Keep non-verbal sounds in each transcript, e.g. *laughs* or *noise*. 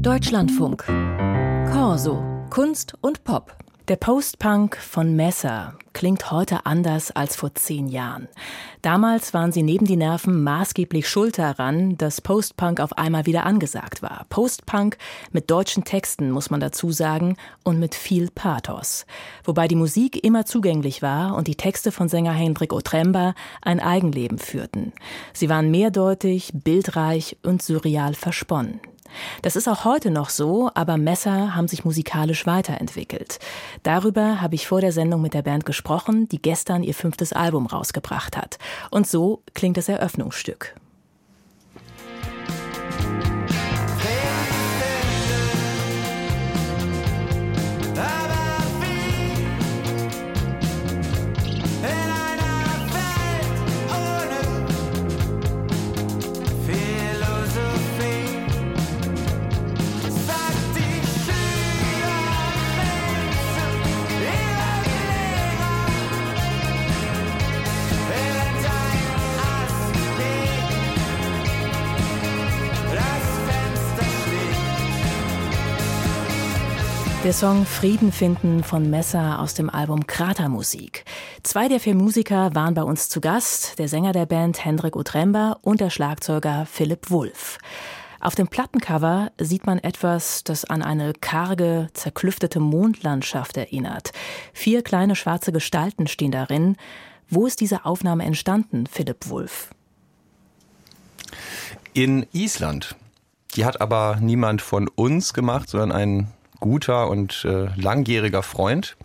Deutschlandfunk. Corso. Kunst und Pop. Der Postpunk von Messer klingt heute anders als vor zehn Jahren. Damals waren sie neben die Nerven maßgeblich schuld daran, dass Postpunk auf einmal wieder angesagt war. Postpunk mit deutschen Texten, muss man dazu sagen, und mit viel Pathos. Wobei die Musik immer zugänglich war und die Texte von Sänger Hendrik Otremba ein Eigenleben führten. Sie waren mehrdeutig, bildreich und surreal versponnen. Das ist auch heute noch so, aber Messer haben sich musikalisch weiterentwickelt. Darüber habe ich vor der Sendung mit der Band gesprochen, die gestern ihr fünftes Album rausgebracht hat. Und so klingt das Eröffnungsstück. Der Song Frieden finden von Messer aus dem Album Kratermusik. Zwei der vier Musiker waren bei uns zu Gast, der Sänger der Band Hendrik Utremba und der Schlagzeuger Philipp Wulff. Auf dem Plattencover sieht man etwas, das an eine karge, zerklüftete Mondlandschaft erinnert. Vier kleine schwarze Gestalten stehen darin. Wo ist diese Aufnahme entstanden, Philipp Wulff? In Island. Die hat aber niemand von uns gemacht, sondern ein guter und äh, langjähriger Freund,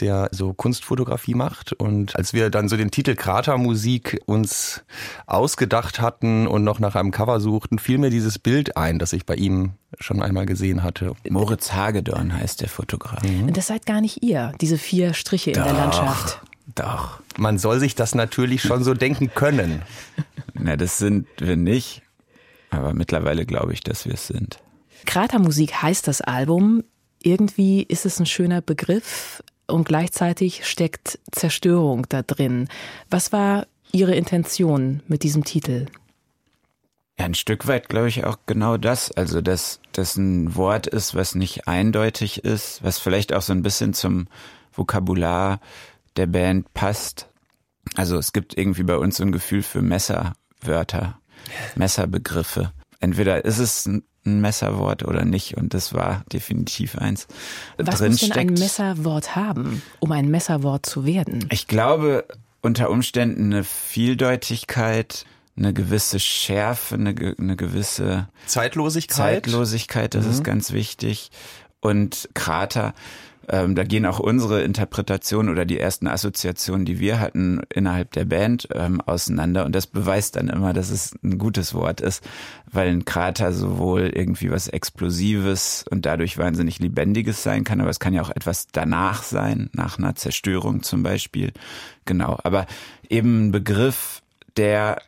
der so Kunstfotografie macht. Und als wir dann so den Titel Kratermusik uns ausgedacht hatten und noch nach einem Cover suchten, fiel mir dieses Bild ein, das ich bei ihm schon einmal gesehen hatte. Moritz Hagedorn heißt der Fotograf. Mhm. Das seid gar nicht ihr, diese vier Striche in doch, der Landschaft. Doch. Man soll sich das natürlich schon so denken können. Na, das sind wir nicht. Aber mittlerweile glaube ich, dass wir es sind. Kratermusik heißt das Album. Irgendwie ist es ein schöner Begriff und gleichzeitig steckt Zerstörung da drin. Was war Ihre Intention mit diesem Titel? Ja, ein Stück weit glaube ich auch genau das. Also, dass das ein Wort ist, was nicht eindeutig ist, was vielleicht auch so ein bisschen zum Vokabular der Band passt. Also es gibt irgendwie bei uns so ein Gefühl für Messerwörter, *laughs* Messerbegriffe. Entweder ist es ein ein Messerwort oder nicht. Und das war definitiv eins. Was Drin muss denn ein Messerwort haben, um ein Messerwort zu werden? Ich glaube, unter Umständen eine Vieldeutigkeit, eine gewisse Schärfe, eine, eine gewisse Zeitlosigkeit. Zeitlosigkeit, das mhm. ist ganz wichtig. Und Krater, ähm, da gehen auch unsere Interpretationen oder die ersten Assoziationen, die wir hatten innerhalb der Band, ähm, auseinander. Und das beweist dann immer, dass es ein gutes Wort ist, weil ein Krater sowohl irgendwie was Explosives und dadurch wahnsinnig Lebendiges sein kann, aber es kann ja auch etwas danach sein, nach einer Zerstörung zum Beispiel. Genau. Aber eben ein Begriff, der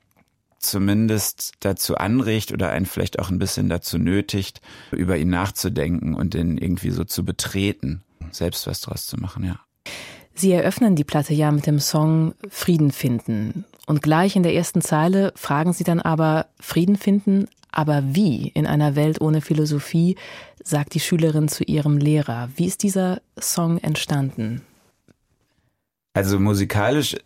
zumindest dazu anregt oder einen vielleicht auch ein bisschen dazu nötigt, über ihn nachzudenken und den irgendwie so zu betreten selbst was draus zu machen, ja. Sie eröffnen die Platte ja mit dem Song Frieden finden. Und gleich in der ersten Zeile fragen Sie dann aber Frieden finden, aber wie in einer Welt ohne Philosophie, sagt die Schülerin zu ihrem Lehrer. Wie ist dieser Song entstanden? Also musikalisch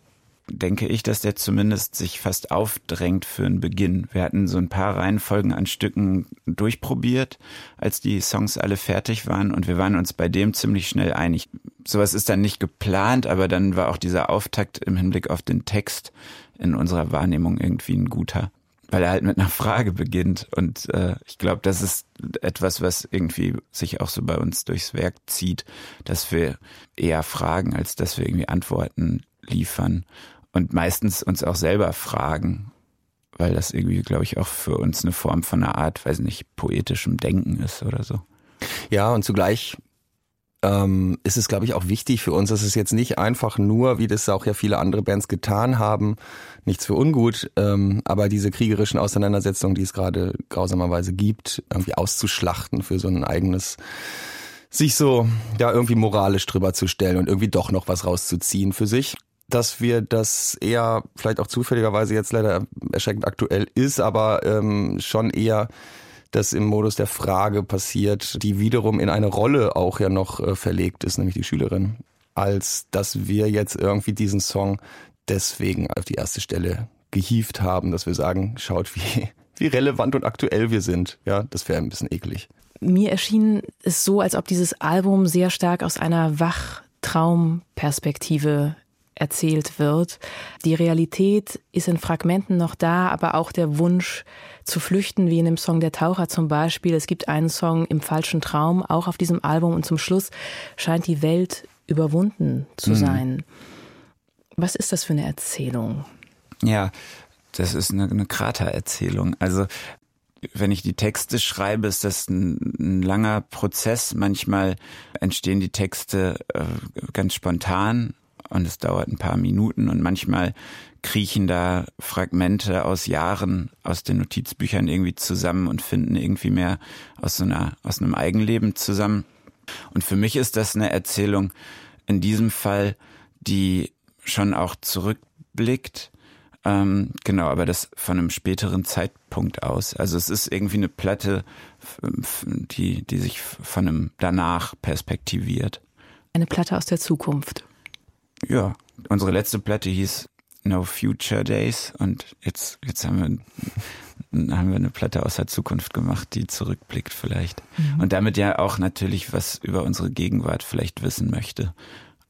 denke ich, dass der zumindest sich fast aufdrängt für einen Beginn. Wir hatten so ein paar Reihenfolgen an Stücken durchprobiert, als die Songs alle fertig waren und wir waren uns bei dem ziemlich schnell einig. Sowas ist dann nicht geplant, aber dann war auch dieser Auftakt im Hinblick auf den Text in unserer Wahrnehmung irgendwie ein guter weil er halt mit einer Frage beginnt. Und äh, ich glaube, das ist etwas, was irgendwie sich auch so bei uns durchs Werk zieht, dass wir eher fragen, als dass wir irgendwie Antworten liefern und meistens uns auch selber fragen, weil das irgendwie, glaube ich, auch für uns eine Form von einer Art, weiß nicht, poetischem Denken ist oder so. Ja, und zugleich ähm, ist es, glaube ich, auch wichtig für uns, dass es jetzt nicht einfach nur, wie das auch ja viele andere Bands getan haben, nichts für ungut, ähm, aber diese kriegerischen Auseinandersetzungen, die es gerade grausamerweise gibt, irgendwie auszuschlachten für so ein eigenes sich so ja irgendwie moralisch drüber zu stellen und irgendwie doch noch was rauszuziehen für sich dass wir das eher, vielleicht auch zufälligerweise jetzt leider erschreckend aktuell ist, aber ähm, schon eher das im Modus der Frage passiert, die wiederum in eine Rolle auch ja noch äh, verlegt ist, nämlich die Schülerin, als dass wir jetzt irgendwie diesen Song deswegen auf die erste Stelle gehievt haben, dass wir sagen, schaut, wie, wie relevant und aktuell wir sind. Ja, das wäre ein bisschen eklig. Mir erschien es so, als ob dieses Album sehr stark aus einer Wachtraumperspektive erzählt wird. Die Realität ist in Fragmenten noch da, aber auch der Wunsch zu flüchten, wie in dem Song Der Taucher zum Beispiel. Es gibt einen Song im falschen Traum, auch auf diesem Album und zum Schluss scheint die Welt überwunden zu mhm. sein. Was ist das für eine Erzählung? Ja, das ist eine, eine Kratererzählung. Also wenn ich die Texte schreibe, ist das ein, ein langer Prozess. Manchmal entstehen die Texte äh, ganz spontan und es dauert ein paar Minuten und manchmal kriechen da Fragmente aus Jahren aus den Notizbüchern irgendwie zusammen und finden irgendwie mehr aus so einer aus einem Eigenleben zusammen. Und für mich ist das eine Erzählung in diesem Fall, die schon auch zurückblickt. Ähm, genau, aber das von einem späteren Zeitpunkt aus. Also es ist irgendwie eine Platte, die, die sich von einem danach perspektiviert. Eine Platte aus der Zukunft. Ja, unsere letzte Platte hieß No Future Days und jetzt, jetzt haben wir, haben wir eine Platte aus der Zukunft gemacht, die zurückblickt vielleicht. Mhm. Und damit ja auch natürlich was über unsere Gegenwart vielleicht wissen möchte.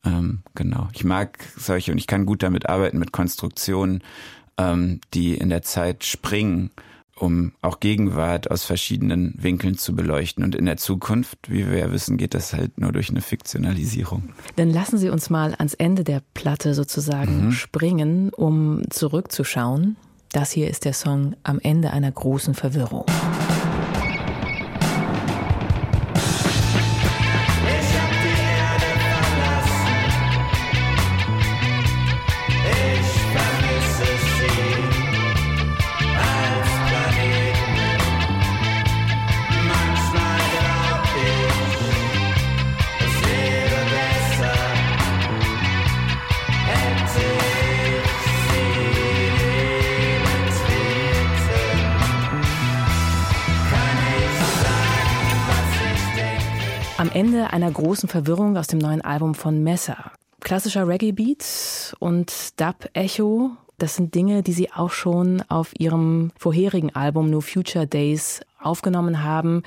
Ähm, genau. Ich mag solche und ich kann gut damit arbeiten, mit Konstruktionen, ähm, die in der Zeit springen, um auch Gegenwart aus verschiedenen Winkeln zu beleuchten. Und in der Zukunft, wie wir ja wissen, geht das halt nur durch eine Fiktionalisierung. Dann lassen Sie uns mal ans Ende der Platte sozusagen mhm. springen, um zurückzuschauen. Das hier ist der Song Am Ende einer großen Verwirrung. Ende einer großen Verwirrung aus dem neuen Album von Messer. Klassischer Reggae-Beat und Dub-Echo, das sind Dinge, die Sie auch schon auf Ihrem vorherigen Album No Future Days aufgenommen haben.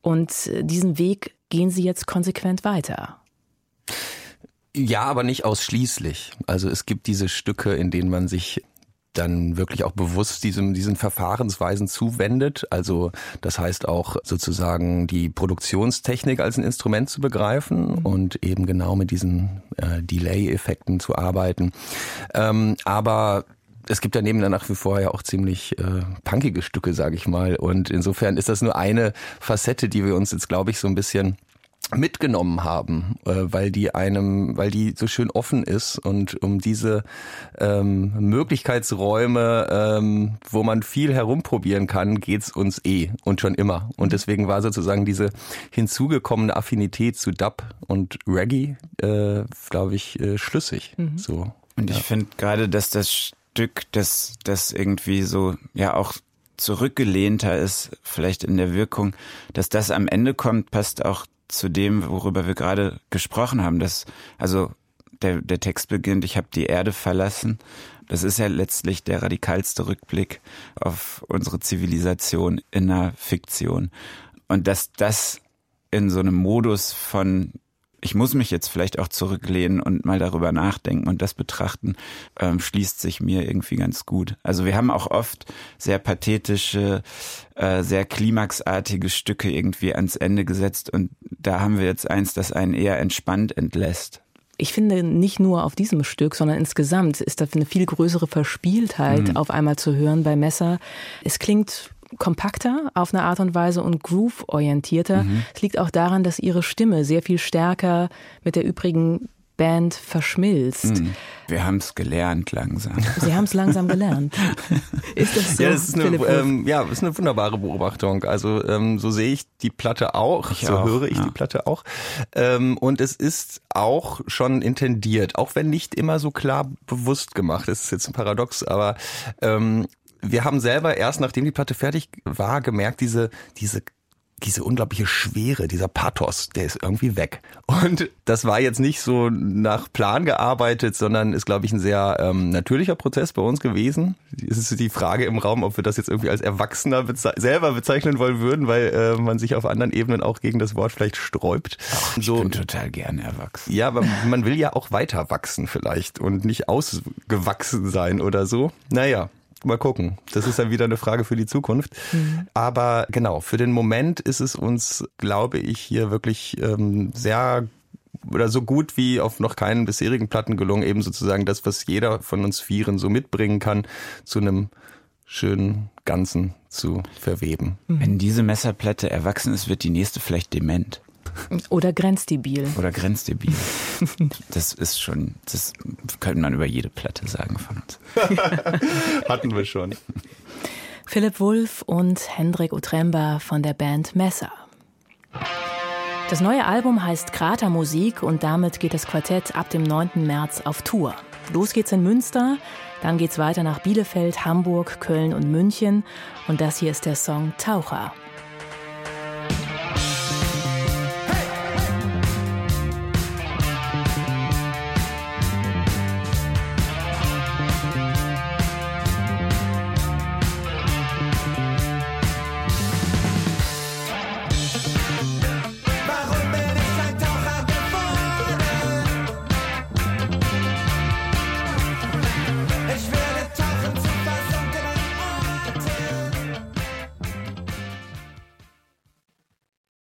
Und diesen Weg gehen Sie jetzt konsequent weiter. Ja, aber nicht ausschließlich. Also es gibt diese Stücke, in denen man sich dann wirklich auch bewusst diesem, diesen Verfahrensweisen zuwendet. Also das heißt auch sozusagen die Produktionstechnik als ein Instrument zu begreifen mhm. und eben genau mit diesen äh, Delay-Effekten zu arbeiten. Ähm, aber es gibt daneben dann nach wie vor ja auch ziemlich äh, punkige Stücke, sage ich mal. Und insofern ist das nur eine Facette, die wir uns jetzt, glaube ich, so ein bisschen mitgenommen haben, äh, weil die einem, weil die so schön offen ist und um diese ähm, Möglichkeitsräume, ähm, wo man viel herumprobieren kann, geht's uns eh und schon immer. Und mhm. deswegen war sozusagen diese hinzugekommene Affinität zu Dub und Reggae, äh, glaube ich, äh, schlüssig. Mhm. So. Und ich ja. finde gerade, dass das Stück, das, das irgendwie so, ja auch zurückgelehnter ist, vielleicht in der Wirkung, dass das am Ende kommt, passt auch zu dem, worüber wir gerade gesprochen haben. Dass, also der, der Text beginnt, ich habe die Erde verlassen. Das ist ja letztlich der radikalste Rückblick auf unsere Zivilisation in einer Fiktion. Und dass das in so einem Modus von ich muss mich jetzt vielleicht auch zurücklehnen und mal darüber nachdenken und das betrachten, ähm, schließt sich mir irgendwie ganz gut. Also wir haben auch oft sehr pathetische, äh, sehr klimaxartige Stücke irgendwie ans Ende gesetzt und da haben wir jetzt eins, das einen eher entspannt entlässt. Ich finde nicht nur auf diesem Stück, sondern insgesamt ist da eine viel größere Verspieltheit mhm. auf einmal zu hören bei Messer. Es klingt kompakter auf eine Art und Weise und groove-orientierter. Mhm. Es liegt auch daran, dass ihre Stimme sehr viel stärker mit der übrigen Band verschmilzt. Mhm. Wir haben es gelernt langsam. Sie haben es langsam gelernt. *laughs* Ist das so? Ja, das ist eine, ähm, ja, ist eine wunderbare Beobachtung. Also ähm, so sehe ich die Platte auch, ich so auch, höre ich ja. die Platte auch. Ähm, und es ist auch schon intendiert, auch wenn nicht immer so klar bewusst gemacht. Das ist jetzt ein Paradox, aber ähm, wir haben selber erst, nachdem die Platte fertig war, gemerkt, diese, diese diese unglaubliche Schwere, dieser Pathos, der ist irgendwie weg. Und das war jetzt nicht so nach Plan gearbeitet, sondern ist, glaube ich, ein sehr ähm, natürlicher Prozess bei uns gewesen. Es ist die Frage im Raum, ob wir das jetzt irgendwie als Erwachsener beze selber bezeichnen wollen würden, weil äh, man sich auf anderen Ebenen auch gegen das Wort vielleicht sträubt. Ach, ich so, bin total gerne erwachsen. Ja, aber man will ja auch weiter wachsen vielleicht und nicht ausgewachsen sein oder so. Naja, mal gucken. Das ist dann wieder eine Frage für die Zukunft. Mhm. Aber genau, für den Moment ist es uns, glaube ich, hier wirklich ähm, sehr oder so gut wie auf noch keinen bisherigen Platten gelungen, eben sozusagen das, was jeder von uns Vieren so mitbringen kann, zu einem schönen Ganzen zu verweben. Wenn diese Messerplatte erwachsen ist, wird die nächste vielleicht dement. Oder grenzdebil. Oder grenzdebil. Das ist schon, das könnte man über jede Platte sagen von uns. *laughs* Hatten wir schon. Philipp Wulff und Hendrik Utremba von der Band Messer. Das neue Album heißt Kratermusik und damit geht das Quartett ab dem 9. März auf Tour. Los geht's in Münster, dann geht's weiter nach Bielefeld, Hamburg, Köln und München und das hier ist der Song Taucher.